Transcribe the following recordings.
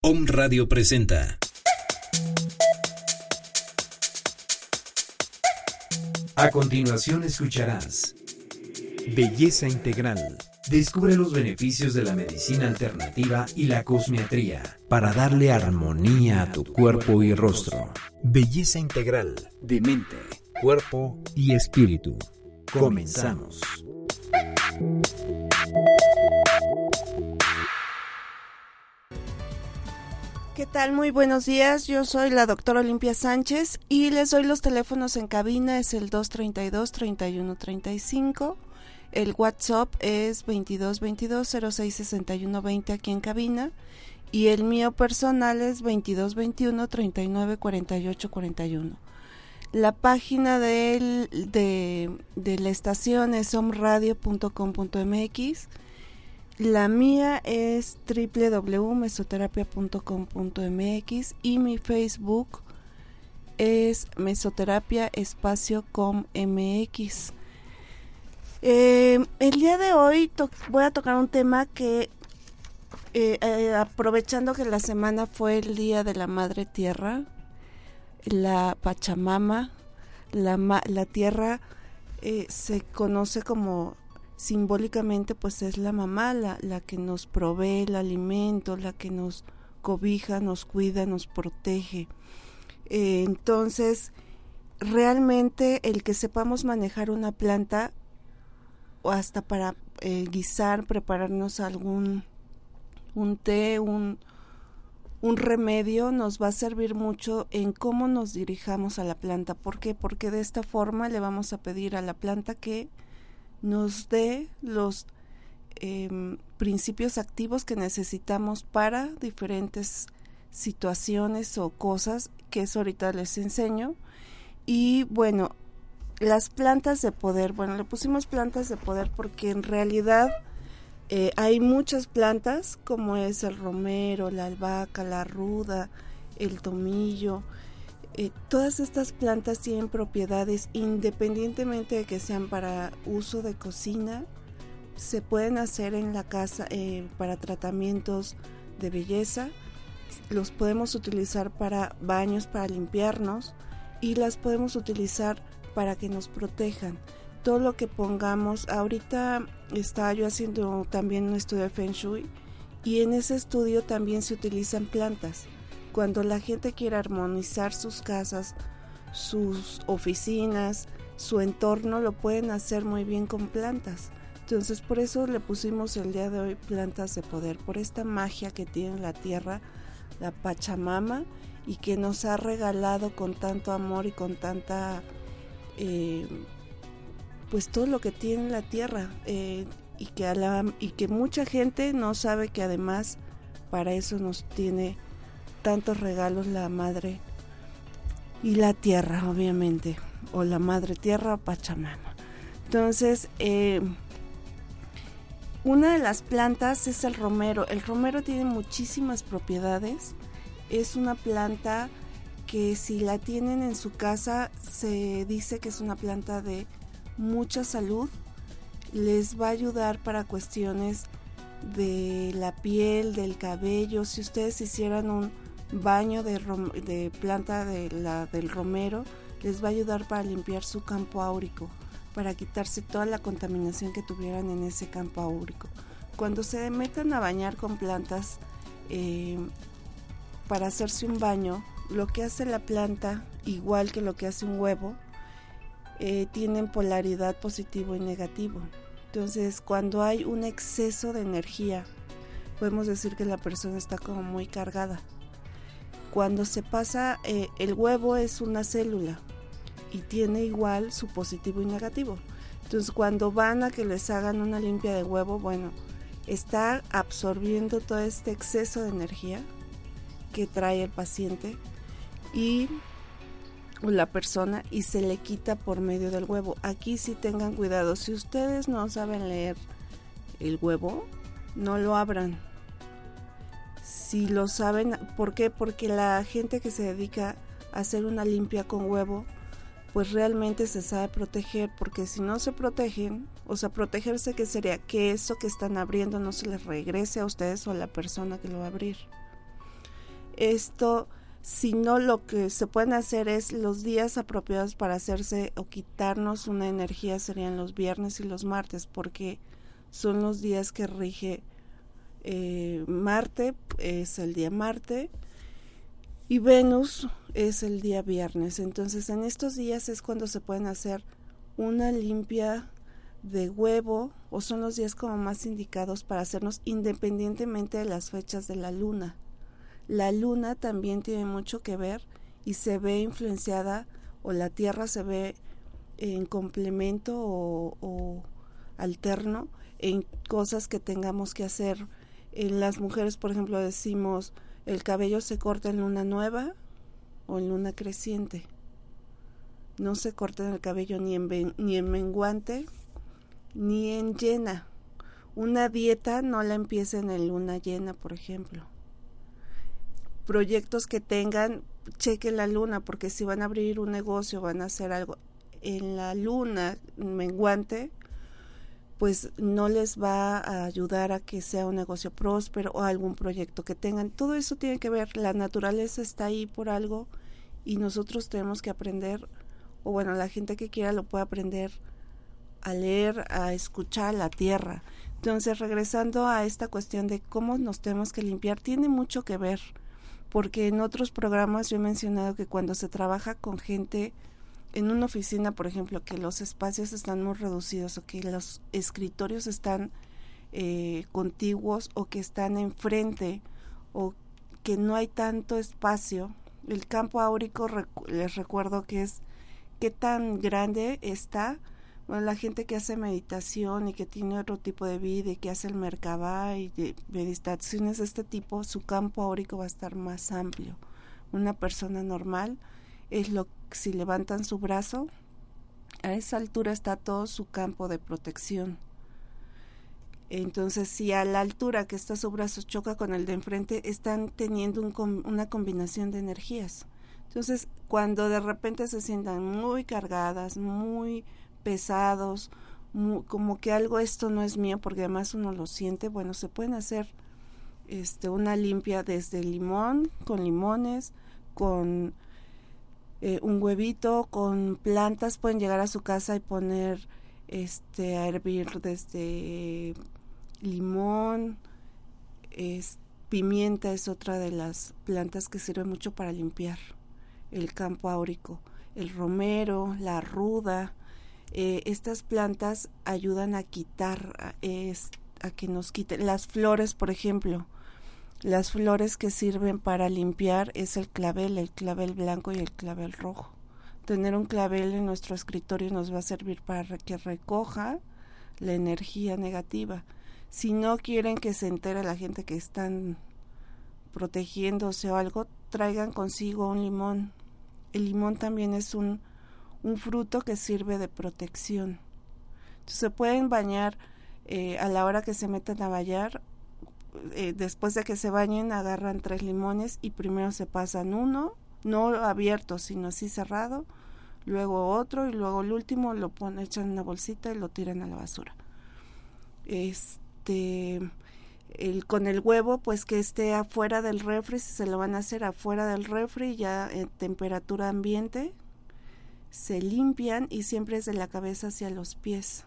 Om Radio presenta. A continuación escucharás Belleza Integral. Descubre los beneficios de la medicina alternativa y la cosmiatría para darle armonía a tu cuerpo y rostro. Belleza Integral de mente, cuerpo y espíritu. Comenzamos. ¿Qué tal? Muy buenos días. Yo soy la doctora Olimpia Sánchez y les doy los teléfonos en cabina. Es el 232-3135. El WhatsApp es 2222-066120 aquí en cabina. Y el mío personal es 2221-394841. La página de, de la estación es omradio.com.mx la mía es www.mesoterapia.com.mx y mi Facebook es Mesoterapia Espacio Com MX. Eh, el día de hoy voy a tocar un tema que, eh, eh, aprovechando que la semana fue el Día de la Madre Tierra, la Pachamama, la, la tierra se conoce como simbólicamente pues es la mamá la, la que nos provee el alimento, la que nos cobija, nos cuida, nos protege. Eh, entonces, realmente el que sepamos manejar una planta o hasta para eh, guisar, prepararnos algún un té, un, un remedio nos va a servir mucho en cómo nos dirijamos a la planta. ¿Por qué? Porque de esta forma le vamos a pedir a la planta que nos dé los em, principios activos que necesitamos para diferentes situaciones o cosas que ahorita les enseño. Y bueno las plantas de poder bueno le pusimos plantas de poder porque en realidad eh, hay muchas plantas como es el romero la albahaca la ruda el tomillo eh, todas estas plantas tienen propiedades independientemente de que sean para uso de cocina, se pueden hacer en la casa eh, para tratamientos de belleza, los podemos utilizar para baños, para limpiarnos y las podemos utilizar para que nos protejan. Todo lo que pongamos, ahorita estaba yo haciendo también un estudio de Feng Shui y en ese estudio también se utilizan plantas cuando la gente quiere armonizar sus casas, sus oficinas, su entorno, lo pueden hacer muy bien con plantas. Entonces por eso le pusimos el día de hoy plantas de poder, por esta magia que tiene la tierra, la Pachamama, y que nos ha regalado con tanto amor y con tanta, eh, pues todo lo que tiene la tierra, eh, y, que y que mucha gente no sabe que además para eso nos tiene tantos regalos la madre y la tierra, obviamente, o la madre tierra o Pachamama. Entonces, eh, una de las plantas es el romero. El romero tiene muchísimas propiedades. Es una planta que si la tienen en su casa se dice que es una planta de mucha salud. Les va a ayudar para cuestiones de la piel, del cabello. Si ustedes hicieran un baño de, planta de la, del romero les va a ayudar para limpiar su campo áurico, para quitarse toda la contaminación que tuvieran en ese campo áurico. Cuando se metan a bañar con plantas eh, para hacerse un baño, lo que hace la planta, igual que lo que hace un huevo, eh, tienen polaridad positivo y negativo. Entonces, cuando hay un exceso de energía, podemos decir que la persona está como muy cargada cuando se pasa, eh, el huevo es una célula y tiene igual su positivo y negativo. Entonces cuando van a que les hagan una limpia de huevo, bueno, está absorbiendo todo este exceso de energía que trae el paciente y la persona y se le quita por medio del huevo. Aquí sí tengan cuidado. Si ustedes no saben leer el huevo, no lo abran si lo saben, ¿por qué? Porque la gente que se dedica a hacer una limpia con huevo, pues realmente se sabe proteger, porque si no se protegen, o sea, protegerse que sería que eso que están abriendo no se les regrese a ustedes o a la persona que lo va a abrir. Esto, si no, lo que se pueden hacer es los días apropiados para hacerse o quitarnos una energía serían los viernes y los martes, porque son los días que rige eh, Marte, es el día Marte, y Venus es el día viernes. Entonces, en estos días es cuando se pueden hacer una limpia de huevo o son los días como más indicados para hacernos independientemente de las fechas de la luna. La luna también tiene mucho que ver y se ve influenciada o la Tierra se ve en complemento o, alterno en cosas que tengamos que hacer. En las mujeres, por ejemplo, decimos el cabello se corta en luna nueva o en luna creciente. No se corta el cabello ni en, ni en menguante ni en llena. Una dieta no la empiecen en luna llena, por ejemplo. Proyectos que tengan, chequen la luna, porque si van a abrir un negocio, van a hacer algo en la luna menguante, pues no les va a ayudar a que sea un negocio próspero o algún proyecto que tengan. Todo eso tiene que ver, la naturaleza está ahí por algo y nosotros tenemos que aprender, o bueno, la gente que quiera lo puede aprender a leer, a escuchar la tierra. Entonces, regresando a esta cuestión de cómo nos tenemos que limpiar, tiene mucho que ver, porque en otros programas yo he mencionado que cuando se trabaja con gente en una oficina, por ejemplo, que los espacios están muy reducidos o que los escritorios están eh, contiguos o que están enfrente o que no hay tanto espacio, el campo áurico les recuerdo que es qué tan grande está bueno, la gente que hace meditación y que tiene otro tipo de vida y que hace el merkabah y de meditaciones de este tipo, su campo áurico va a estar más amplio. Una persona normal es lo si levantan su brazo, a esa altura está todo su campo de protección. Entonces, si a la altura que está su brazo choca con el de enfrente, están teniendo una combinación de energías. Entonces, cuando de repente se sientan muy cargadas, muy pesados, como que algo esto no es mío, porque además uno lo siente, bueno, se pueden hacer este una limpia desde limón, con limones, con eh, un huevito, con plantas, pueden llegar a su casa y poner este a hervir desde limón, es, pimienta es otra de las plantas que sirve mucho para limpiar el campo áurico, el romero, la ruda, eh, estas plantas ayudan a quitar, a que nos quiten las flores, por ejemplo. Las flores que sirven para limpiar es el clavel, el clavel blanco y el clavel rojo. Tener un clavel en nuestro escritorio nos va a servir para que recoja la energía negativa. Si no quieren que se entere la gente que están protegiéndose o algo, traigan consigo un limón. El limón también es un un fruto que sirve de protección. se pueden bañar eh, a la hora que se meten a bañar. Eh, después de que se bañen, agarran tres limones y primero se pasan uno, no abierto, sino así cerrado, luego otro y luego el último lo ponen, echan en una bolsita y lo tiran a la basura. Este, el, con el huevo, pues que esté afuera del refri, si se lo van a hacer afuera del refri, ya en temperatura ambiente, se limpian y siempre es de la cabeza hacia los pies.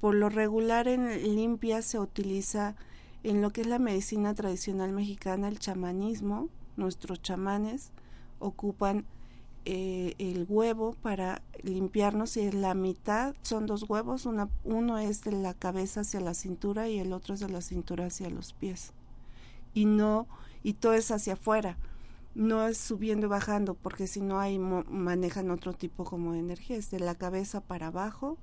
Por lo regular en limpia se utiliza en lo que es la medicina tradicional mexicana, el chamanismo, nuestros chamanes ocupan eh, el huevo para limpiarnos y la mitad son dos huevos, uno es de la cabeza hacia la cintura y el otro es de la cintura hacia los pies. Y no, y todo es hacia afuera no es subiendo y bajando, porque si no hay manejan otro tipo como de energía, es de la cabeza para abajo,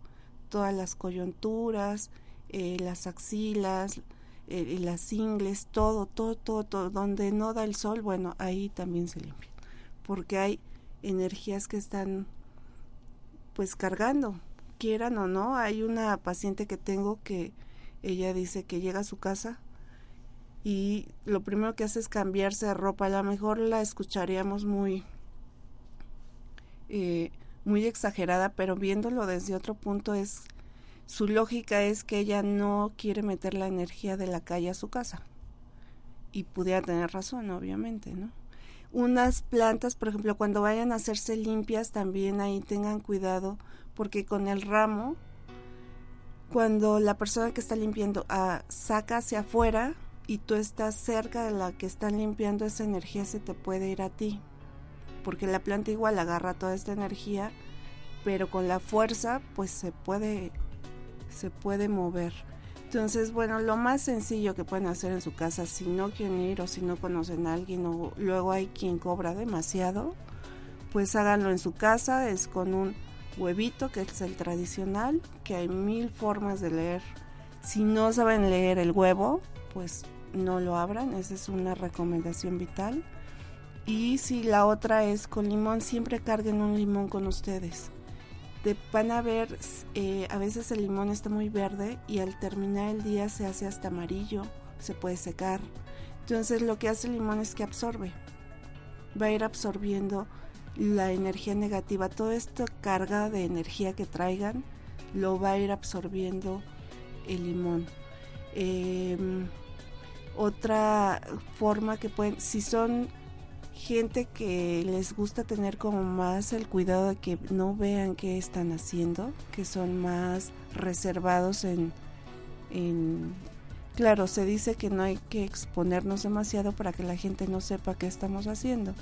todas las coyunturas, eh, las axilas, eh, las ingles, todo, todo, todo, todo, donde no da el sol, bueno, ahí también se limpia, porque hay energías que están pues cargando, quieran o no, hay una paciente que tengo que ella dice que llega a su casa y lo primero que hace es cambiarse de ropa. A lo mejor la escucharíamos muy, eh, muy exagerada, pero viéndolo desde otro punto es su lógica es que ella no quiere meter la energía de la calle a su casa. Y pudiera tener razón, obviamente, ¿no? unas plantas, por ejemplo, cuando vayan a hacerse limpias, también ahí tengan cuidado, porque con el ramo, cuando la persona que está limpiando ah, saca hacia afuera y tú estás cerca de la que están limpiando, esa energía se te puede ir a ti, porque la planta igual agarra toda esta energía, pero con la fuerza, pues se puede, se puede mover. Entonces, bueno, lo más sencillo que pueden hacer en su casa, si no quieren ir o si no conocen a alguien o luego hay quien cobra demasiado, pues háganlo en su casa, es con un huevito, que es el tradicional, que hay mil formas de leer. Si no saben leer el huevo, pues no lo abran, esa es una recomendación vital. Y si la otra es con limón, siempre carguen un limón con ustedes van a ver, eh, a veces el limón está muy verde y al terminar el día se hace hasta amarillo, se puede secar. Entonces lo que hace el limón es que absorbe, va a ir absorbiendo la energía negativa, toda esta carga de energía que traigan, lo va a ir absorbiendo el limón. Em, otra forma que pueden, si son gente que les gusta tener como más el cuidado de que no vean qué están haciendo, que son más reservados en, claro, se dice que no hay que exponernos demasiado para que la gente no sepa qué estamos haciendo.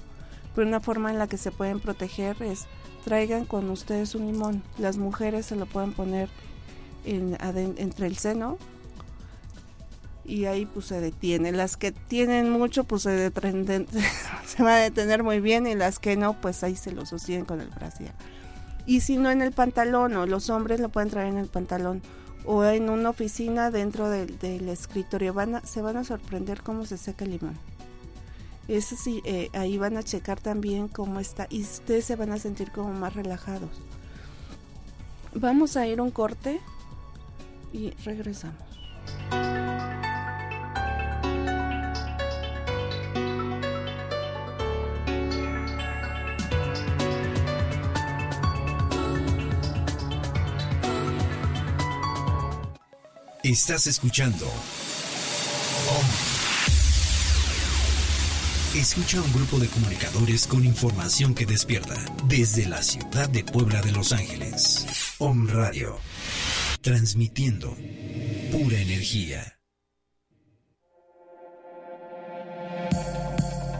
Pero una forma en la que se pueden proteger es traigan con ustedes un limón. Las mujeres se lo pueden poner en, entre el seno y ahí pues se detiene. Las que tienen mucho pues se, se va a detener muy bien y las que no pues ahí se lo sostienen con el brasier. Y si no en el pantalón o los hombres lo pueden traer en el pantalón o en una oficina dentro del, escritorio van se van a sorprender cómo se seca el limón. Eso sí, eh, ahí van a checar también cómo está y ustedes se van a sentir como más relajados. Vamos a ir un corte y regresamos. Estás escuchando. Escucha un grupo de comunicadores con información que despierta desde la ciudad de Puebla de Los Ángeles. Om Radio. Transmitiendo pura energía.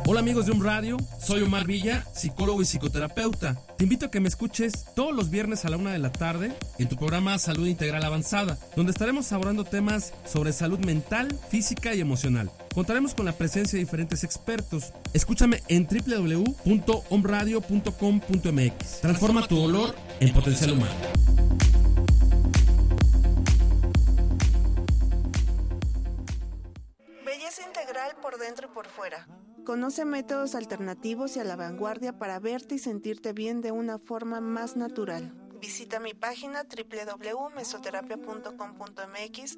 Hola amigos de un soy Omar Villa, psicólogo y psicoterapeuta. Te invito a que me escuches todos los viernes a la una de la tarde en tu programa Salud Integral Avanzada, donde estaremos abordando temas sobre salud mental, física y emocional. Contaremos con la presencia de diferentes expertos. Escúchame en www.omradio.com.mx. Transforma tu dolor en potencial humano. Belleza integral por dentro y por fuera. Conoce métodos alternativos y a la vanguardia para verte y sentirte bien de una forma más natural. Visita mi página www.mesoterapia.com.mx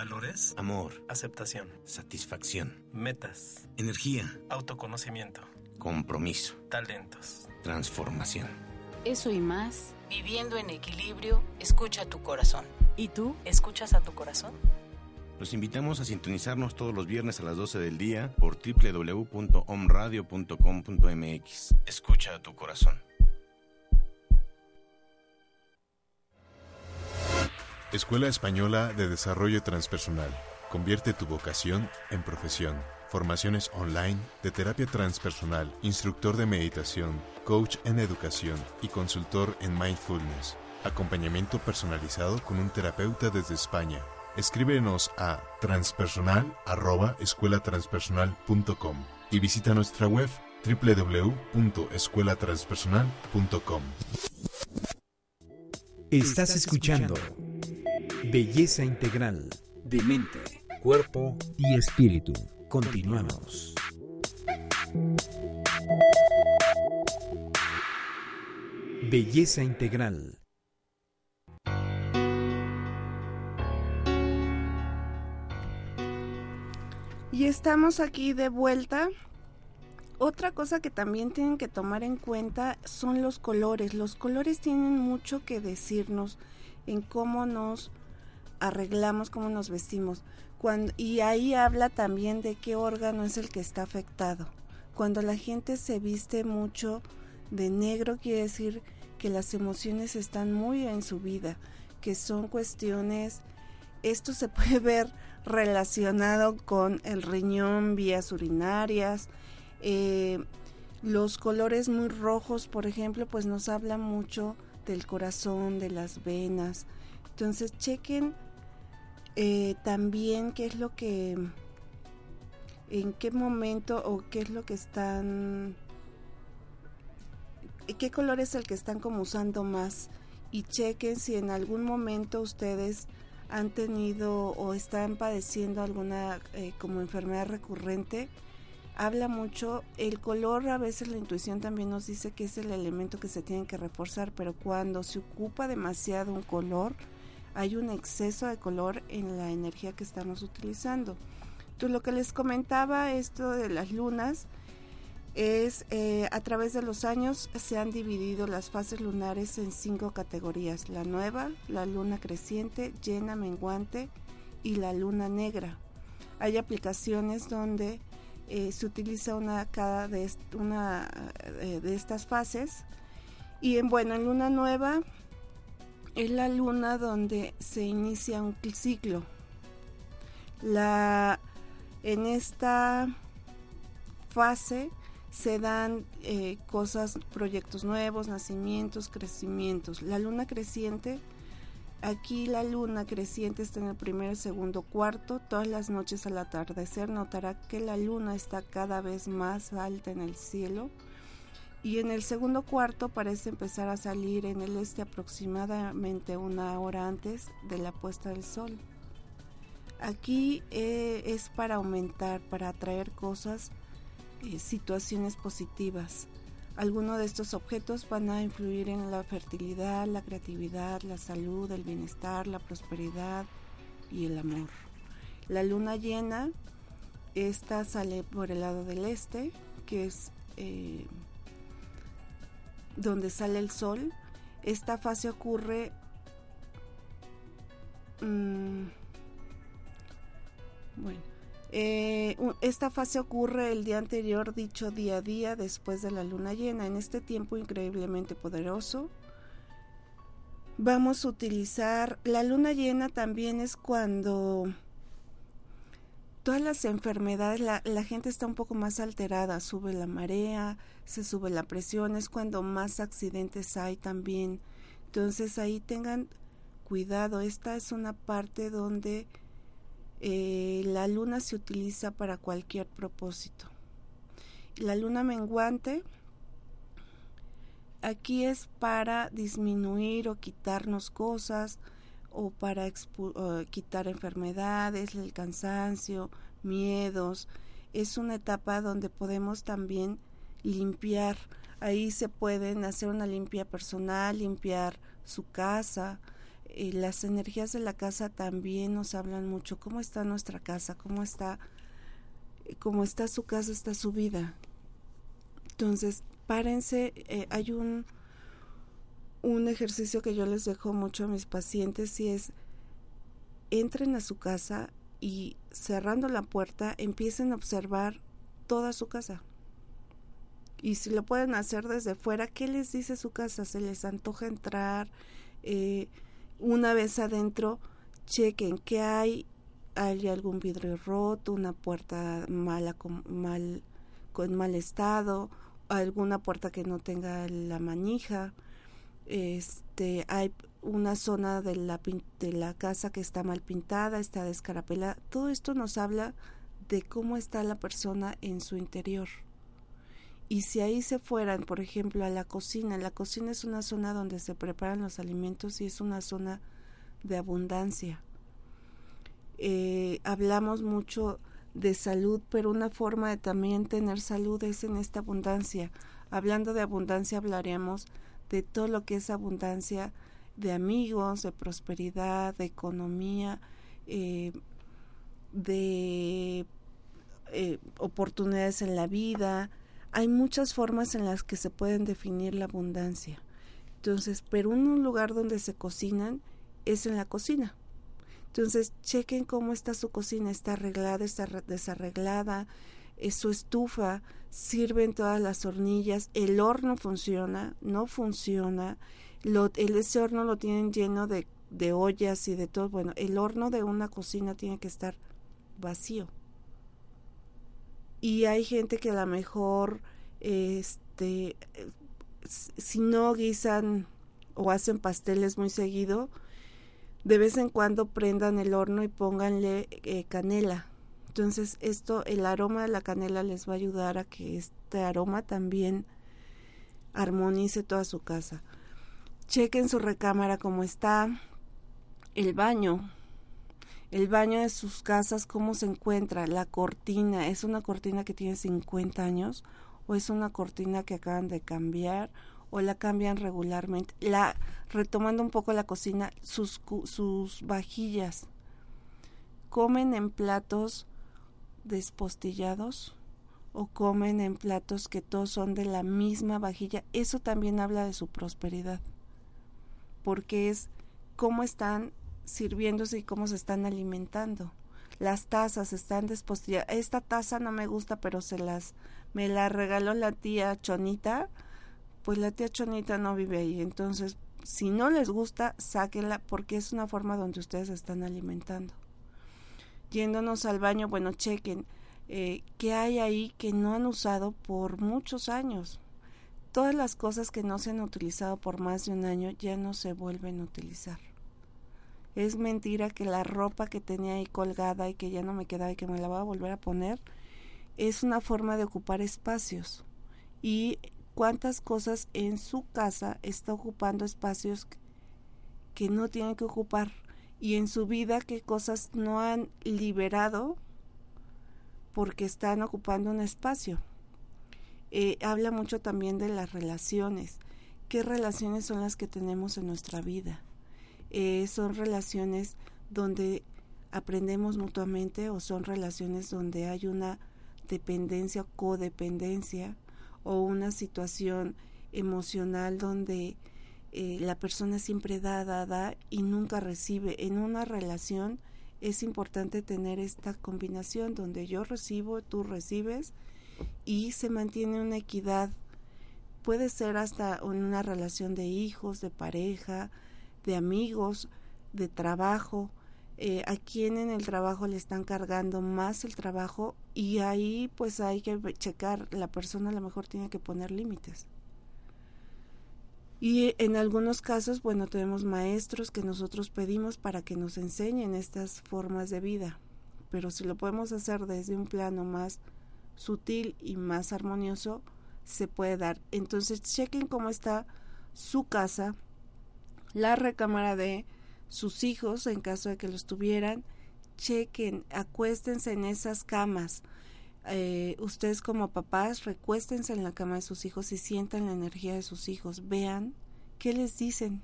Valores. Amor. Aceptación. Satisfacción. Metas. Energía. Autoconocimiento. Compromiso. Talentos. Transformación. Eso y más, viviendo en equilibrio, escucha tu corazón. ¿Y tú? ¿Escuchas a tu corazón? Los invitamos a sintonizarnos todos los viernes a las 12 del día por www.omradio.com.mx. Escucha a tu corazón. Escuela Española de Desarrollo Transpersonal. Convierte tu vocación en profesión. Formaciones online de terapia transpersonal, instructor de meditación, coach en educación y consultor en mindfulness. Acompañamiento personalizado con un terapeuta desde España. Escríbenos a transpersonal@escuelatranspersonal.com y visita nuestra web www.escuelatranspersonal.com. Estás escuchando Belleza Integral de mente, cuerpo y espíritu. Continuamos. Belleza integral. Y estamos aquí de vuelta. Otra cosa que también tienen que tomar en cuenta son los colores. Los colores tienen mucho que decirnos en cómo nos arreglamos, cómo nos vestimos. Cuando, y ahí habla también de qué órgano es el que está afectado. Cuando la gente se viste mucho de negro, quiere decir que las emociones están muy en su vida, que son cuestiones, esto se puede ver relacionado con el riñón, vías urinarias, eh, los colores muy rojos, por ejemplo, pues nos habla mucho del corazón, de las venas. Entonces chequen eh, también qué es lo que, en qué momento o qué es lo que están, qué color es el que están como usando más. Y chequen si en algún momento ustedes han tenido o están padeciendo alguna eh, como enfermedad recurrente. Habla mucho. El color a veces la intuición también nos dice que es el elemento que se tiene que reforzar pero cuando se ocupa demasiado un color hay un exceso de color en la energía que estamos utilizando. Entonces lo que les comentaba esto de las lunas es eh, a través de los años se han dividido las fases lunares en cinco categorías, la nueva, la luna creciente, llena, menguante y la luna negra. Hay aplicaciones donde eh, se utiliza una cada de, una, eh, de estas fases y en bueno en luna nueva es la luna donde se inicia un ciclo. La, en esta fase se dan eh, cosas, proyectos nuevos, nacimientos, crecimientos. La luna creciente, aquí la luna creciente está en el primer, segundo, cuarto. Todas las noches al atardecer notará que la luna está cada vez más alta en el cielo y en el segundo cuarto parece empezar a salir en el este aproximadamente una hora antes de la puesta del sol. Aquí eh, es para aumentar, para atraer cosas, eh, situaciones positivas. Algunos de estos objetos van a influir en la fertilidad, la creatividad, la salud, el bienestar, la prosperidad y el amor. La luna llena, esta sale por el lado del este, que es eh, donde sale el sol. Esta fase ocurre mm, bueno, eh, esta fase ocurre el día anterior, dicho día a día, después de la luna llena. En este tiempo increíblemente poderoso, vamos a utilizar la luna llena también es cuando todas las enfermedades, la, gente está un poco más alterada, sube la marea, se sube la presión, es cuando más accidentes hay también. Entonces ahí tengan cuidado, esta es una parte donde eh, la luna se utiliza para cualquier propósito. La luna menguante aquí es para disminuir o quitarnos cosas, o para quitar enfermedades, el cansancio, miedos. Es una etapa donde podemos también limpiar. Ahí se pueden hacer una limpia personal, limpiar su casa. Eh, las energías de la casa también nos hablan mucho. ¿Cómo está nuestra casa? ¿Cómo está, cómo está su casa? Está su vida. Entonces, párense. Eh, hay un un ejercicio que yo les dejo mucho a mis pacientes y es entren a su casa y cerrando la puerta empiecen a observar toda su casa. Y si lo pueden hacer desde fuera, ¿qué les dice su casa? ¿Se les antoja entrar? Eh, una vez adentro, chequen qué hay. ¿Hay algún vidrio roto? ¿Una puerta mala con mal, con mal estado? ¿Alguna puerta que no tenga la manija? Este hay una zona de la, de la casa que está mal pintada, está descarapelada. Todo esto nos habla de cómo está la persona en su interior. Y si ahí se fueran, por ejemplo, a la cocina, la cocina es una zona donde se preparan los alimentos y es una zona de abundancia. eh, hablamos mucho de salud, pero una forma de también tener salud es en esta abundancia. Hablando de abundancia hablaremos de todo lo que es abundancia de amigos, de prosperidad, de economía, eh, de eh, oportunidades en la vida. Hay muchas formas en las que se pueden definir la abundancia. Entonces, pero un lugar donde se cocinan es en la cocina. Entonces, chequen cómo está su cocina, está arreglada, está desarreglada, es su estufa, sirven todas las hornillas, el horno funciona, no funciona, el, ese horno lo tienen lleno de, de ollas y de todo. Bueno, el horno de una cocina tiene que estar vacío. Y hay gente que a lo mejor, este, si no guisan o hacen pasteles muy seguido, de vez en cuando prendan el horno y pónganle eh, canela. Entonces esto, el aroma de la canela les va a ayudar a que este aroma también armonice toda su casa. Chequen su recámara como está, el baño, el baño de sus casas, cómo se encuentra, la cortina, es una cortina que tiene 50 años o es una cortina que acaban de cambiar o la cambian regularmente. La retomando un poco la cocina, sus sus vajillas. Comen en platos despostillados o comen en platos que todos son de la misma vajilla. Eso también habla de su prosperidad. Porque es cómo están sirviéndose y cómo se están alimentando. Las tazas están despostilladas. Esta taza no me gusta, pero se las me la regaló la tía Chonita pues la tía Chonita no vive ahí. Entonces, si no les gusta, sáquenla porque es una forma donde ustedes están alimentando. Yéndonos al baño, bueno, chequen eh, qué hay ahí que no han usado por muchos años. Todas las cosas que no se han utilizado por más de un año ya no se vuelven a utilizar. Es mentira que la ropa que tenía ahí colgada y que ya no me quedaba y que me la voy a volver a poner es una forma de ocupar espacios. Y cuántas cosas en su casa está ocupando espacios que no tienen que ocupar y en su vida qué cosas no han liberado porque están ocupando un espacio. Eh, habla mucho también de las relaciones. ¿Qué relaciones son las que tenemos en nuestra vida? Eh, ¿Son relaciones donde aprendemos mutuamente o son relaciones donde hay una dependencia codependencia? o una situación emocional donde eh, la persona siempre da, da, da y nunca recibe. En una relación es importante tener esta combinación donde yo recibo, tú recibes y se mantiene una equidad. Puede ser hasta en una relación de hijos, de pareja, de amigos, de trabajo, eh, a quien en el trabajo le están cargando más el trabajo y ahí pues hay que checar, la persona a lo mejor tiene que poner límites. Y en algunos casos, bueno, tenemos maestros que nosotros pedimos para que nos enseñen estas formas de vida, pero si lo podemos hacer desde un plano más sutil y más armonioso, se puede dar. Entonces, chequen cómo está su casa, la recámara de sus hijos, en caso de que los tuvieran, chequen, acuéstense en esas camas. Eh, ustedes como papás, recuéstense en la cama de sus hijos y sientan la energía de sus hijos. Vean qué les dicen.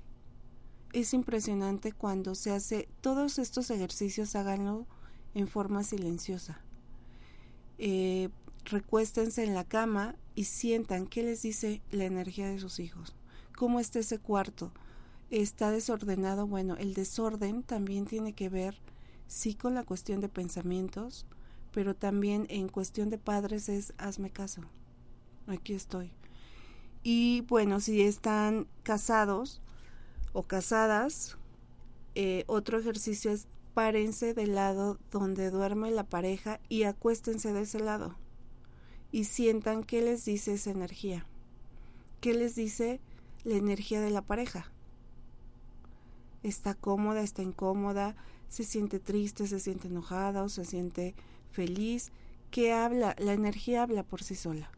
Es impresionante cuando se hace todos estos ejercicios, háganlo en forma silenciosa. Eh, recuéstense en la cama y sientan qué les dice la energía de sus hijos. ¿Cómo está ese cuarto? está desordenado, bueno, el desorden también tiene que ver sí con la cuestión de pensamientos, pero también en cuestión de padres es hazme caso. Aquí estoy. Y bueno, si están casados o casadas, eh, otro ejercicio es párense del lado donde duerme la pareja y acuéstense de ese lado. Y sientan qué les dice esa energía. ¿Qué les dice la energía de la pareja? está cómoda, está incómoda, se siente triste, se siente enojada o se siente feliz. ¿Qué habla? La energía habla por sí sola.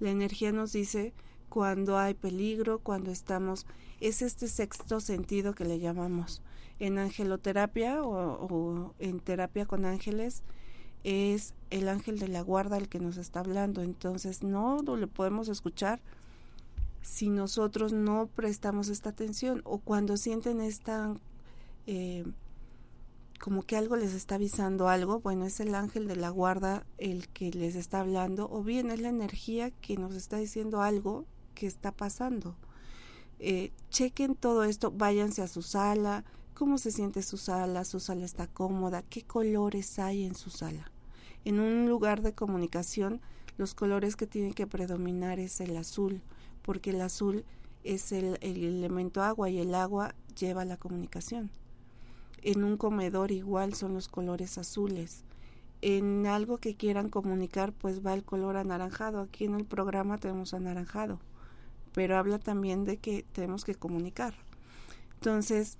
La energía nos dice cuando hay peligro, cuando estamos, es este sexto sentido que le llamamos. En angeloterapia o, en terapia con ángeles es el ángel de la guarda el que nos está hablando, entonces no lo podemos escuchar si nosotros no prestamos esta atención o cuando sienten esta eh, como que algo les está avisando algo, bueno, es el ángel de la guarda el que les está hablando, o bien es la energía que nos está diciendo algo que está pasando. Eh, chequen todo esto, váyanse a su sala, cómo se siente su sala, su sala está cómoda, qué colores hay en su sala. En un lugar de comunicación, los colores que tienen que predominar es el azul, porque el azul es el, el elemento agua y el agua lleva la comunicación. En un comedor igual son los colores azules. En algo que quieran comunicar, pues va el color anaranjado. Aquí en el programa tenemos anaranjado pero habla también de que tenemos que comunicar. Entonces,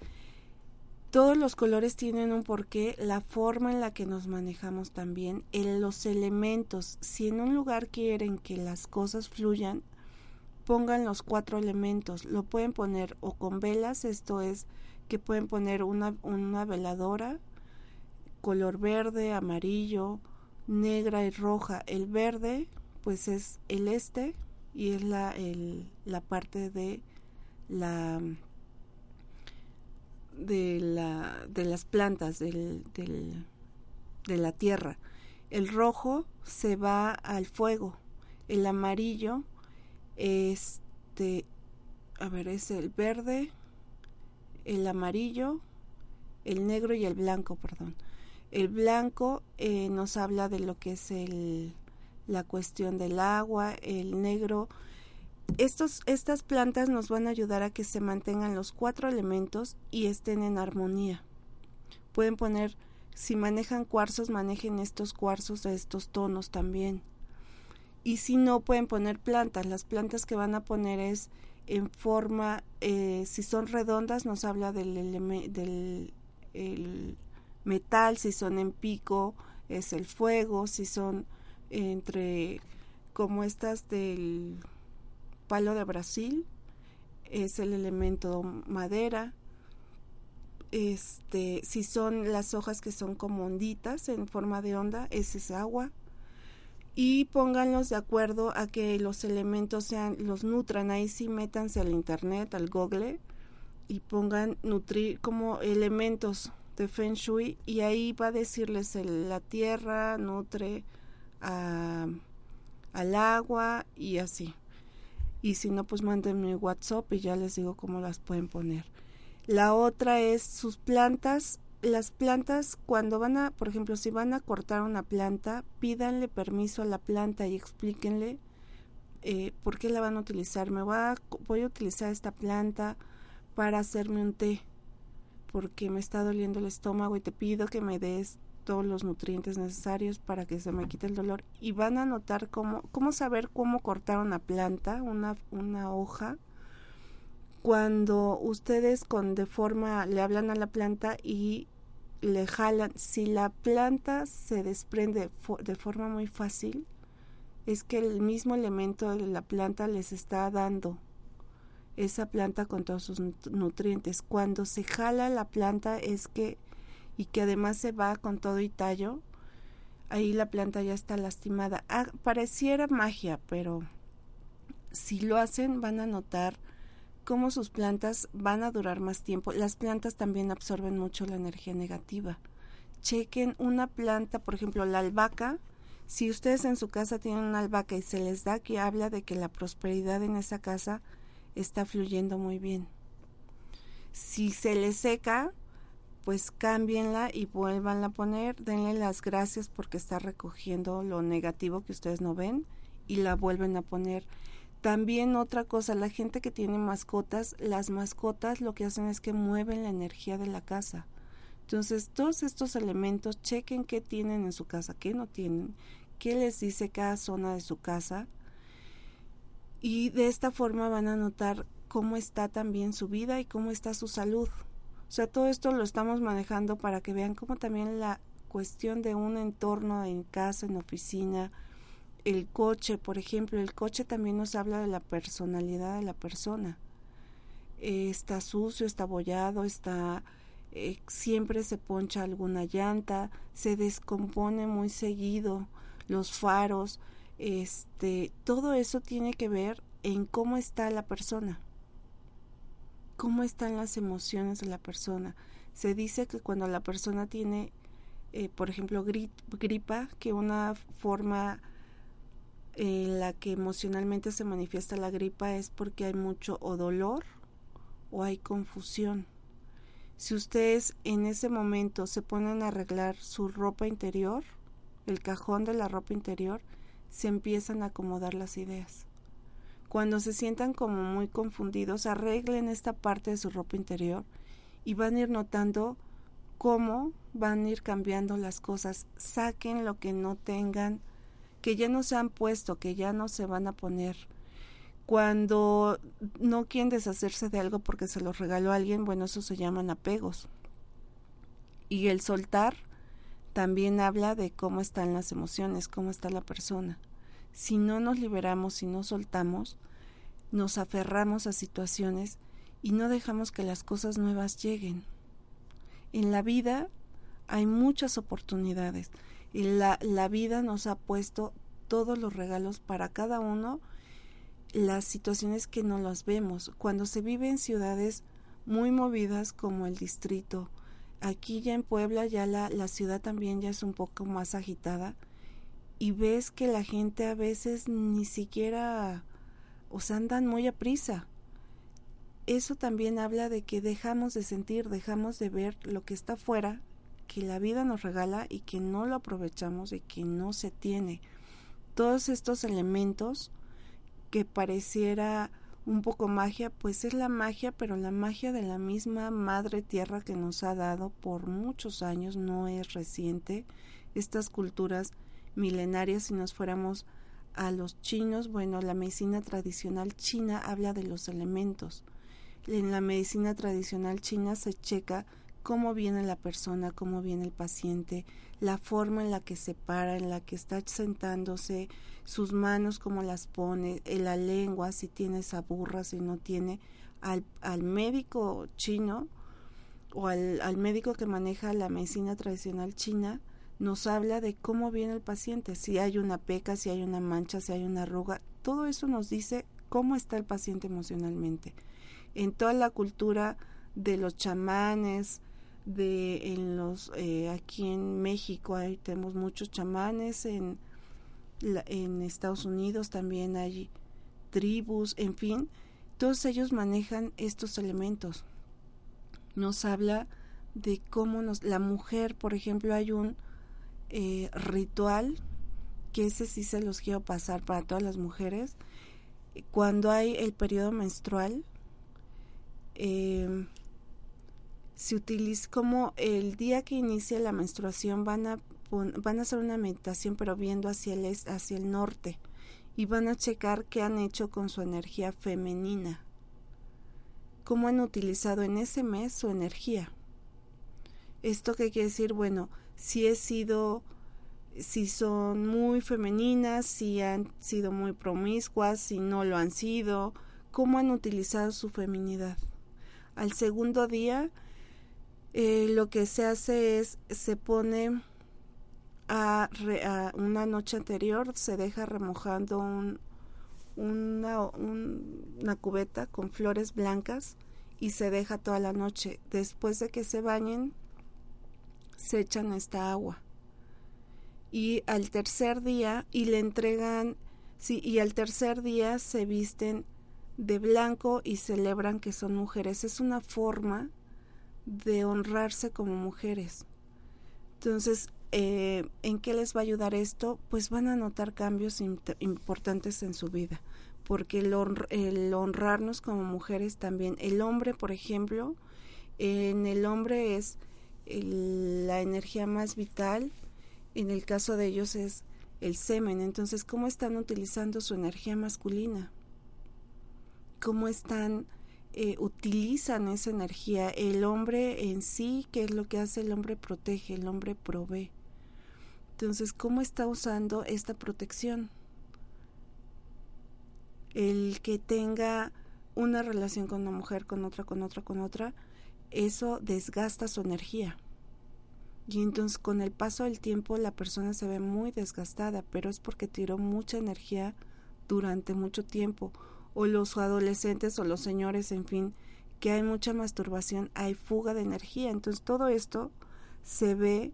todos los colores tienen un porqué, la forma en la que nos manejamos también, en los elementos. Si en un lugar quieren que las cosas fluyan, pongan los cuatro elementos. Lo pueden poner o con velas, esto es que pueden poner una, una veladora, color verde, amarillo, negra y roja. El verde, pues es el este, y es la, el, la parte de la de la de las plantas del, del, de la tierra el rojo se va al fuego el amarillo este a ver es el verde el amarillo el negro y el blanco perdón el blanco eh, nos habla de lo que es el la cuestión del agua, el negro. Estos, estas plantas nos van a ayudar a que se mantengan los cuatro elementos y estén en armonía. Pueden poner, si manejan cuarzos, manejen estos cuarzos de estos tonos también. Y si no, pueden poner plantas. Las plantas que van a poner es en forma, eh, si son redondas, nos habla del, del el metal, si son en pico, es el fuego, si son entre como estas del palo de Brasil, es el elemento madera. Este, si son las hojas que son como onditas en forma de onda, ese es agua. Y pónganlos de acuerdo a que los elementos sean, los nutran. Ahí sí métanse al internet, al google, y pongan nutrir como elementos de Feng Shui. Y ahí va a decirles la tierra nutre al agua y así. Y si no, pues mándenme WhatsApp y ya les digo cómo las pueden poner. La otra es sus plantas. Las plantas, cuando van a, por ejemplo, si van a cortar una planta, pídanle permiso a la planta y explíquenle eh, por qué la van a utilizar. Me voy a, voy a utilizar esta planta para hacerme un té porque me está doliendo el estómago y te pido que me des todos los nutrientes necesarios para que se me quite el dolor y van a notar cómo, cómo saber cómo cortar una planta, una, una hoja, cuando ustedes con de forma le hablan a la planta y le jalan, si la planta se desprende de forma muy fácil, es que el mismo elemento de la planta les está dando esa planta con todos sus nutrientes. Cuando se jala la planta es que y que además se va con todo y tallo, ahí la planta ya está lastimada. Ah, pareciera magia, pero si lo hacen van a notar cómo sus plantas van a durar más tiempo. Las plantas también absorben mucho la energía negativa. Chequen una planta, por ejemplo, la albahaca. Si ustedes en su casa tienen una albahaca y se les da que habla de que la prosperidad en esa casa está fluyendo muy bien. Si se les seca, pues cámbienla y vuélvanla a poner, denle las gracias porque está recogiendo lo negativo que ustedes no ven y la vuelven a poner. También otra cosa, la gente que tiene mascotas, las mascotas lo que hacen es que mueven la energía de la casa. Entonces, todos estos elementos, chequen qué tienen en su casa, qué no tienen, qué les dice cada zona de su casa. Y de esta forma van a notar cómo está también su vida y cómo está su salud. O sea, todo esto lo estamos manejando para que vean cómo también la cuestión de un entorno en casa, en oficina, el coche, por ejemplo, el coche también nos habla de la personalidad de la persona. Eh, está sucio, está abollado, está eh, siempre se poncha alguna llanta, se descompone muy seguido, los faros, este, todo eso tiene que ver en cómo está la persona, cómo están las emociones de la persona. Se dice que cuando la persona tiene, eh, por ejemplo, gripa, que una forma la que emocionalmente se manifiesta la gripa es porque hay mucho o dolor o hay confusión. Si ustedes en ese momento se ponen a arreglar su ropa interior, el cajón de la ropa interior, se empiezan a acomodar las ideas. Cuando se sientan como muy confundidos, arreglen esta parte de su ropa interior y van a ir notando cómo van a ir cambiando las cosas. Saquen lo que no tengan, que ya no se han puesto, que ya no se van a poner. Cuando no quieren deshacerse de algo porque se lo regaló alguien, bueno, eso se llaman apegos. Y el soltar también habla de cómo están las emociones, cómo está la persona. Si no nos liberamos, si no soltamos, nos aferramos a situaciones y no dejamos que las cosas nuevas lleguen. En la vida hay muchas oportunidades y la, la vida nos ha puesto todos los regalos para cada uno las situaciones que no las vemos. Cuando se vive en ciudades muy movidas como el distrito, aquí ya en Puebla ya la, la ciudad también ya es un poco más agitada y ves que la gente a veces ni siquiera, o sea, andan muy a prisa. Eso también habla de que dejamos de sentir, dejamos de ver lo que está afuera, que la vida nos regala y que no lo aprovechamos y que no se tiene. Todos estos elementos que pareciera un poco magia, pues es la magia, pero la magia de la misma madre tierra que nos ha dado por muchos años, no es reciente. Estas culturas milenarias, si nos fuéramos a los chinos, bueno, la medicina tradicional china habla de los elementos. En la medicina tradicional china se checa cómo viene la persona, cómo viene el paciente, la forma en la que se para, en la que está sentándose, sus manos cómo las pone, eh, la lengua, si tiene esa burra, si no tiene, al, al médico chino o al, al médico que maneja la medicina tradicional china, nos habla de cómo viene el paciente, si hay una peca, si hay una mancha, si hay una arruga, todo eso nos dice cómo está el paciente emocionalmente. En toda la cultura de los chamanes, de en los eh, aquí en México hay, tenemos muchos chamanes en en Estados Unidos también hay tribus en fin todos ellos manejan estos elementos. Nos habla de cómo nos la mujer por ejemplo hay un eh, ritual que ese sí se los quiero pasar para todas las mujeres. Cuando hay el periodo menstrual eh, se utiliza como el día que inicia la menstruación van a van a hacer una meditación pero viendo hacia el hacia el norte y van a checar qué han hecho con su energía femenina cómo han utilizado en ese mes su energía. Esto qué quiere decir bueno si he sido si son muy femeninas si han sido muy promiscuas si no lo han sido cómo han utilizado su feminidad al segundo día eh, lo que se hace es se pone a, una noche anterior se deja remojando un, una, una cubeta con flores blancas y se deja toda la noche. Después de que se bañen, se echan esta agua. Y al tercer día, y le entregan, sí, y al tercer día se visten de blanco y celebran que son mujeres. Es una forma de honrarse como mujeres. Entonces, eh, ¿en qué les va a ayudar esto? Pues van a notar cambios importantes en su vida, porque el, el honrarnos como mujeres también, el hombre, por ejemplo, en el hombre es la energía más vital, en el caso de ellos es el semen, entonces, ¿cómo están utilizando su energía masculina? ¿Cómo están eh, utilizan esa energía. El hombre en sí, ¿qué es lo que hace? El hombre protege, el hombre provee. Entonces, ¿cómo está usando esta protección? el que tenga una relación con una mujer, con otra, con otra, con otra, eso desgasta su energía. Y entonces con el paso del tiempo la persona se ve muy desgastada, pero es porque tiró mucha energía durante mucho tiempo. O los adolescentes o los señores, en fin, que hay mucha masturbación, hay fuga de energía. Entonces todo esto se ve,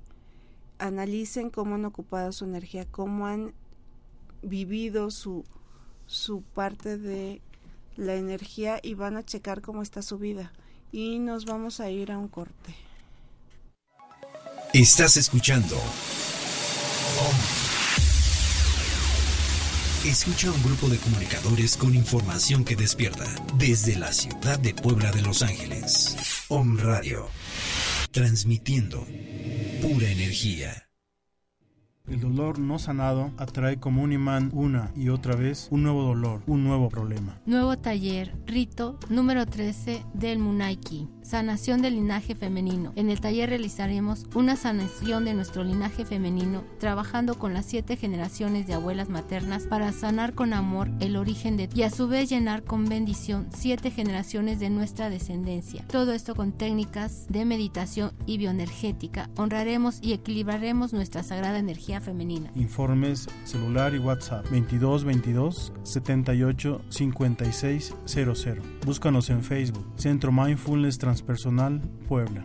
analicen cómo han ocupado su energía, cómo han vivido su, su parte de la energía y van a checar cómo está su vida. Y nos vamos a ir a un corte. Estás escuchando. Escucha un grupo de comunicadores con información que despierta desde la ciudad de Puebla de Los Ángeles. Om Radio. Transmitiendo pura energía. El dolor no sanado atrae como un imán una y otra vez un nuevo dolor, un nuevo problema. Nuevo taller, rito número 13 del Munaiki, sanación del linaje femenino. En el taller realizaremos una sanación de nuestro linaje femenino, trabajando con las siete generaciones de abuelas maternas para sanar con amor el origen de y a su vez llenar con bendición siete generaciones de nuestra descendencia. Todo esto con técnicas de meditación y bioenergética. Honraremos y equilibraremos nuestra sagrada energía femenina. Informes celular y WhatsApp 22 22 78 56 00. Búscanos en Facebook Centro Mindfulness Transpersonal Puebla.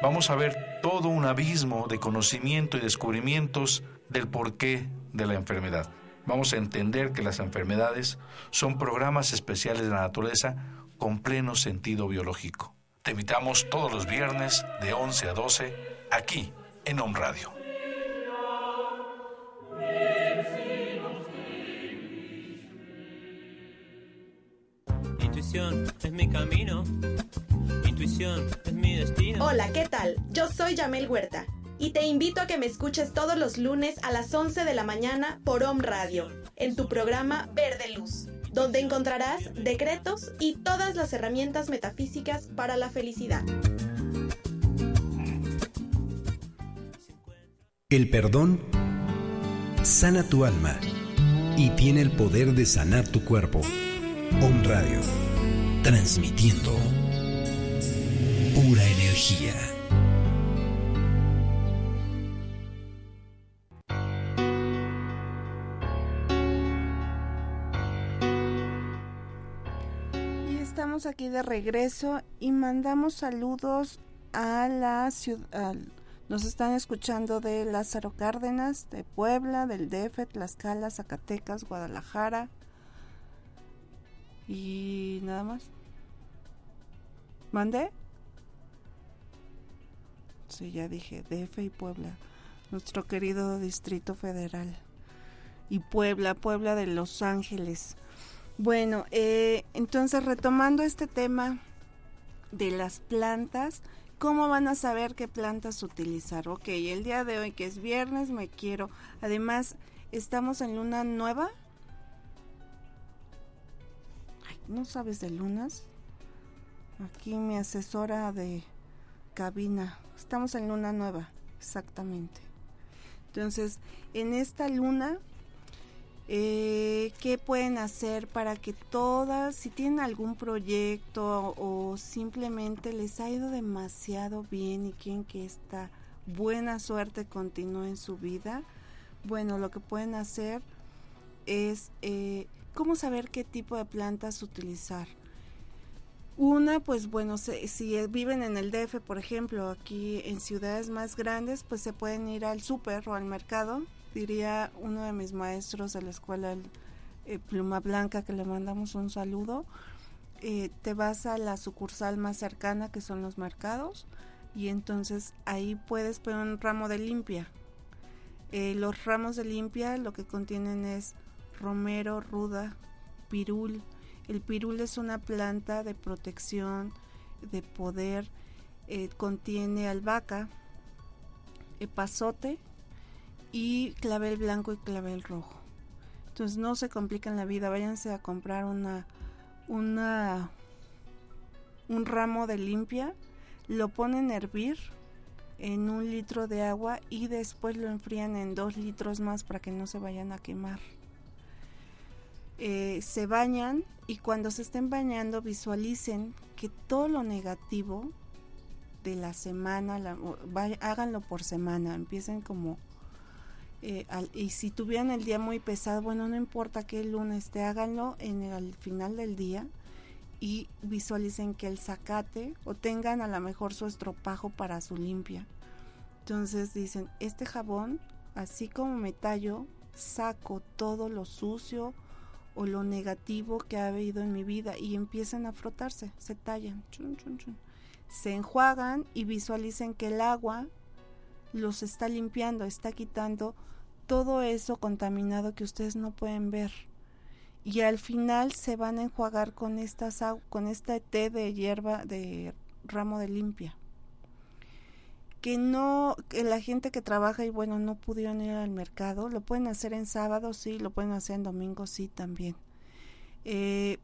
Vamos a ver todo un abismo de conocimiento y descubrimientos del porqué de la enfermedad. Vamos a entender que las enfermedades son programas especiales de la naturaleza con pleno sentido biológico. Te invitamos todos los viernes de 11 a 12 aquí en Home Radio. Intuición es mi camino. Intuición es mi destino. Hola, ¿qué tal? Yo soy Yamel Huerta y te invito a que me escuches todos los lunes a las 11 de la mañana por Om Radio, en tu programa Verde Luz, donde encontrarás decretos y todas las herramientas metafísicas para la felicidad. El perdón sana tu alma y tiene el poder de sanar tu cuerpo. Om Radio, transmitiendo pura energía. estamos aquí de regreso y mandamos saludos a la ciudad. Nos están escuchando de Lázaro Cárdenas, de Puebla, del DF, Tlaxcala, Zacatecas, Guadalajara. Y nada más. ¿Mandé? Sí, ya dije, DF y Puebla. Nuestro querido Distrito Federal. Y Puebla, Puebla de Los Ángeles. Bueno, eh, entonces retomando este tema de las plantas, ¿cómo van a saber qué plantas utilizar? Ok, el día de hoy que es viernes me quiero, además estamos en luna nueva. ¿No sabes de lunas? Aquí mi asesora de cabina. Estamos en luna nueva, exactamente. Entonces, en esta luna eh, qué pueden hacer para que todas, si tienen algún proyecto o, simplemente les ha ido demasiado bien y quieren que esta buena suerte continúe en su vida, bueno, lo que pueden hacer es eh, cómo saber qué tipo de plantas utilizar. Una, pues bueno, si viven en el DF, por ejemplo, aquí en ciudades más grandes, pues se pueden ir al súper o al mercado diría uno de mis maestros de la escuela, eh, Pluma Blanca, que le mandamos un saludo, eh, te vas a la sucursal más cercana, que son los mercados, y entonces ahí puedes poner un ramo de limpia. Eh, los ramos de limpia lo que contienen es romero, ruda, pirul. El pirul es una planta de protección, de poder, eh, contiene albahaca, epazote y clavel blanco y clavel rojo. Entonces no se complican la vida, váyanse a comprar una, una, un ramo de limpia, lo ponen a hervir en un litro de agua y después lo enfrían en dos litros más para que no se vayan a quemar. Eh, se bañan y cuando se estén bañando visualicen que todo lo negativo de la semana, háganlo por semana, empiecen como eh, y si tuvieran el día muy pesado, bueno, no importa que el lunes te háganlo en el, al final del día y visualicen que el zacate o tengan a lo mejor su estropajo para su limpia. Entonces dicen, este jabón, así como me tallo, saco todo lo sucio o lo negativo que ha habido en mi vida y empiezan a frotarse, se tallan, se enjuagan y visualicen que el agua los está limpiando, está quitando todo eso contaminado que ustedes no pueden ver. Y al final se van a enjuagar con estas con este té de hierba de ramo de limpia. Que no, que la gente que trabaja y bueno, no pudieron ir al mercado, lo pueden hacer en sábado, sí, lo pueden hacer en domingo, sí, también. Eh,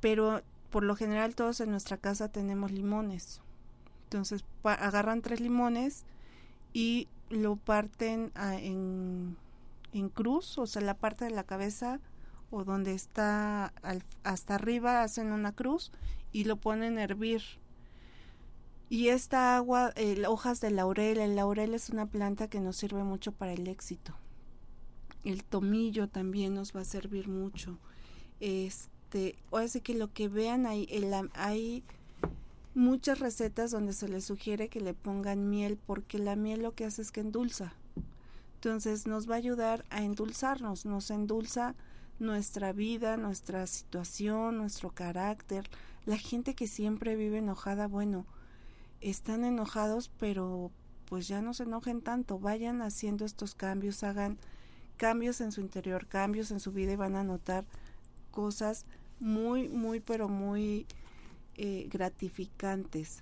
pero por lo general todos en nuestra casa tenemos limones. Entonces agarran tres limones, y lo parten en, en, cruz, o sea, la parte de la cabeza o donde está hasta arriba hacen una cruz y lo ponen a hervir. Y esta agua, hojas de laurel, el laurel es una planta que nos sirve mucho para el éxito. El tomillo también nos va a servir mucho. Este, o así que lo que vean ahí, hay muchas recetas donde se les sugiere que le pongan miel porque la miel lo que hace es que endulza. Entonces nos va a ayudar a endulzarnos, nos endulza nuestra vida, nuestra situación, nuestro carácter. La gente que siempre vive enojada, bueno, están enojados, pero pues ya no se enojen tanto, vayan haciendo estos cambios, hagan cambios en su interior, cambios en su vida y van a notar cosas muy, muy, pero muy eh, gratificantes.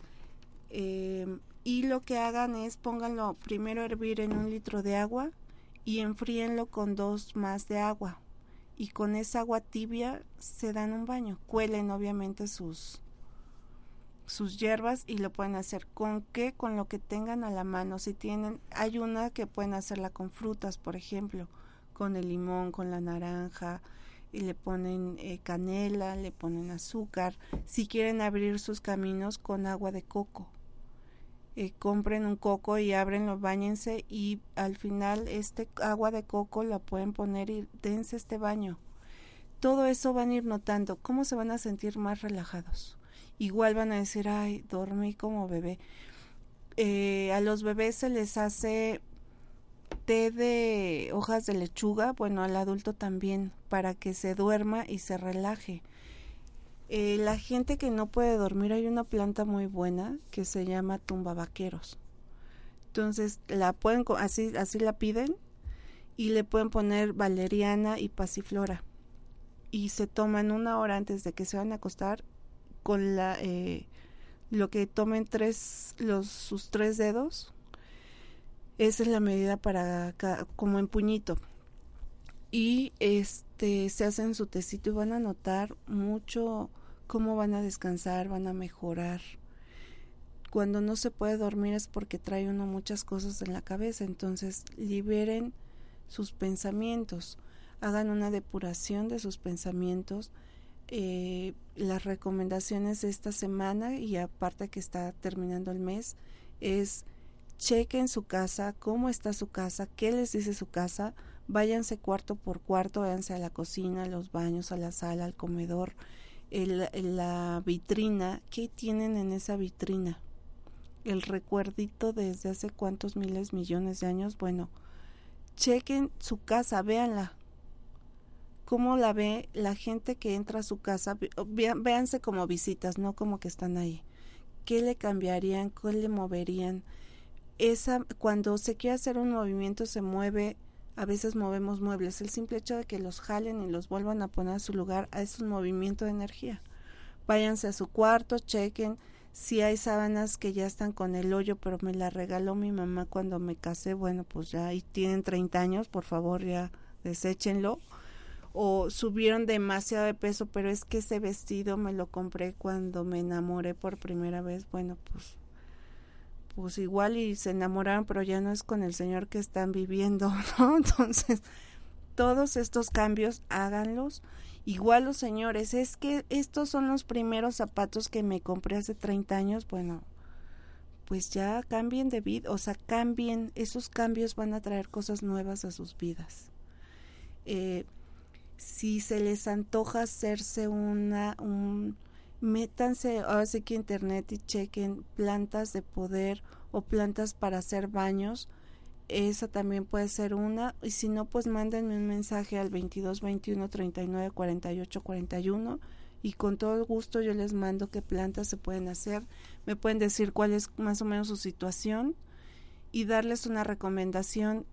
Em, y lo que hagan es pónganlo primero a hervir en un litro de agua y enfríenlo con dos más de agua. Y con esa agua tibia se dan un baño. Cuelen obviamente sus, sus hierbas y lo pueden hacer con qué, con lo que tengan a la mano. Si tienen, hay una que pueden hacerla con frutas, por ejemplo, con el limón, con la naranja, y le ponen eh, canela, le ponen azúcar. Si quieren abrir sus caminos con agua de coco, eh, compren un coco y ábrenlo, bañense y al final este agua de coco la pueden poner y dense este baño. Todo eso van a ir notando cómo se van a sentir más relajados. Igual van a decir, ay, dormí como bebé. Eh, a los bebés se les hace té de hojas de lechuga, bueno, al adulto también, para que se duerma y se relaje. Eh, la gente que no puede dormir, hay una planta muy buena que se llama vaqueros. Entonces, la pueden, así, así la piden y le pueden poner valeriana y pasiflora. Y se toman una hora antes de que se van a acostar con la, eh, lo que tomen tres, los, sus tres dedos esa es la medida para como en puñito. Y este se hacen su tecito y van a notar mucho cómo van a descansar, van a mejorar. Cuando no se puede dormir es porque trae uno muchas cosas en la cabeza, entonces liberen sus pensamientos, hagan una depuración de sus pensamientos. Eh, las recomendaciones de esta semana y aparte que está terminando el mes es chequen su casa, cómo está su casa, qué les dice su casa, váyanse cuarto por cuarto, váyanse a la cocina, a los baños, a la sala, al comedor, la vitrina, ¿qué tienen en esa vitrina? El recuerdito desde hace cuántos miles, millones de años, bueno, chequen su casa, véanla, cómo la ve la gente que entra a su casa, véanse como visitas, no como que están ahí ¿qué le cambiarían? ¿Qué le moverían? Esa, cuando se quiere hacer un movimiento se mueve, a veces movemos muebles. El simple hecho de que los jalen y los vuelvan a poner a su lugar es un movimiento de energía. Váyanse a su cuarto, chequen si hay sábanas que ya están con el hoyo, pero me la regaló mi mamá cuando me casé. Bueno, pues ya tienen 30 años, por favor ya deséchenlo o subieron demasiado de peso, pero es que ese vestido me lo compré cuando me enamoré por primera vez. Bueno, pues pues igual y se enamoraron, pero ya no es con el señor que están viviendo, ¿no? Entonces, todos estos cambios háganlos. Igual los señores, es que estos son los primeros zapatos que me compré hace 30 años, bueno, pues ya cambien de vida, o sea, cambien, esos cambios van a traer cosas nuevas a sus vidas. Eh, si se les antoja hacerse una, un, métanse ahora sí que internet y chequen plantas de poder o plantas para hacer baños. Esa también puede ser una. Y si no, pues mándenme un mensaje al 22 21 39 48 41 y con todo gusto yo les mando qué plantas se pueden hacer. Me pueden decir cuál es más o menos su situación y darles una recomendación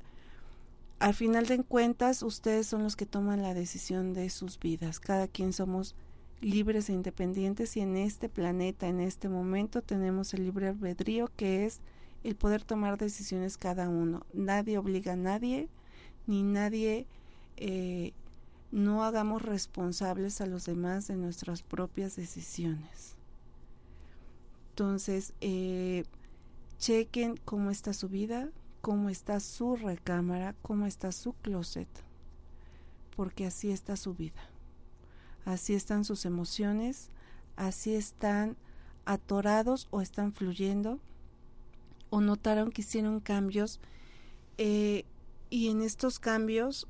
al final de cuentas, ustedes son los que toman la decisión de sus vidas. Cada quien somos libres e independientes y en este planeta, en este momento, tenemos el libre albedrío que es el poder tomar decisiones cada uno. Nadie obliga a nadie, ni nadie eh, no hagamos responsables a los demás de nuestras propias decisiones. Entonces, eh, chequen cómo está su vida, cómo está su recámara, cómo está su closet, porque así está su vida, así están sus emociones, así están atorados o están fluyendo, o notaron que hicieron cambios, eh, y en estos cambios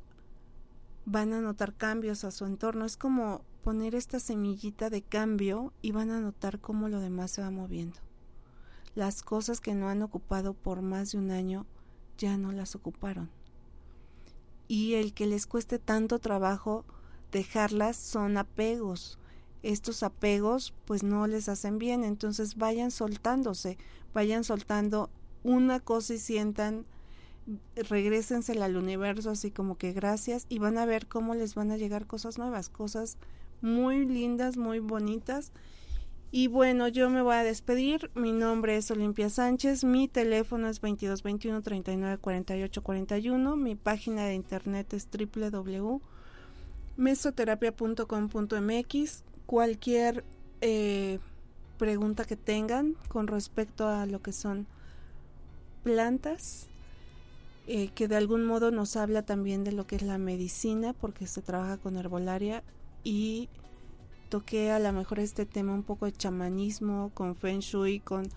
van a notar cambios a su entorno, es como poner esta semillita de cambio y van a notar cómo lo demás se va moviendo. Las cosas que no han ocupado por más de un año ya no las ocuparon. Y el que les cueste tanto trabajo dejarlas son apegos. Estos apegos pues no les hacen bien, entonces vayan soltándose, vayan soltando una cosa y sientan, regrésensela al universo así como que gracias y van a ver cómo les van a llegar cosas nuevas, cosas muy lindas, muy bonitas y bueno, yo me voy a despedir. Mi nombre es Olimpia Sánchez. Mi teléfono es 2221 39 48 41. Mi página de internet es www.mesoterapia.com.mx. Cualquier eh, pregunta que tengan con respecto a lo que son plantas, eh, que de algún modo nos habla también de lo que es la medicina, porque se trabaja con herbolaria y toqué a lo mejor este tema un poco de chamanismo, con Feng Shui, con,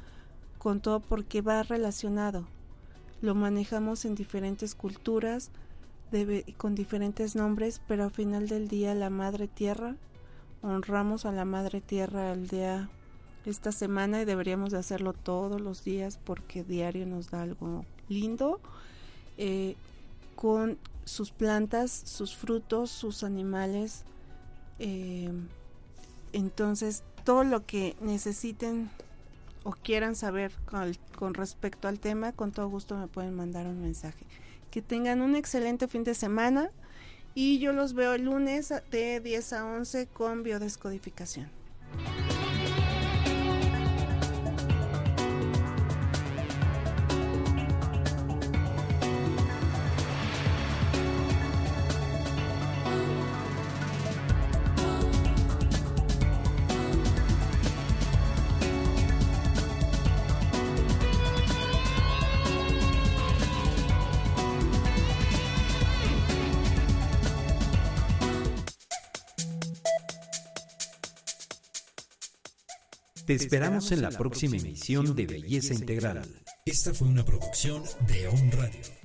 con todo porque va relacionado. Lo manejamos en diferentes culturas, con diferentes nombres, pero al final del día la Madre Tierra, honramos a la Madre Tierra el día esta semana y deberíamos de hacerlo todos los días porque diario nos da algo lindo eh, con sus plantas, sus frutos, sus animales. Eh, entonces, todo lo que necesiten o quieran saber con, respecto al tema, con todo gusto me pueden mandar un mensaje. Que tengan un excelente fin de semana y yo los veo el lunes de 10 a 11 con biodescodificación. Te esperamos en la próxima emisión de Belleza Integral. Esta fue una producción de On Radio.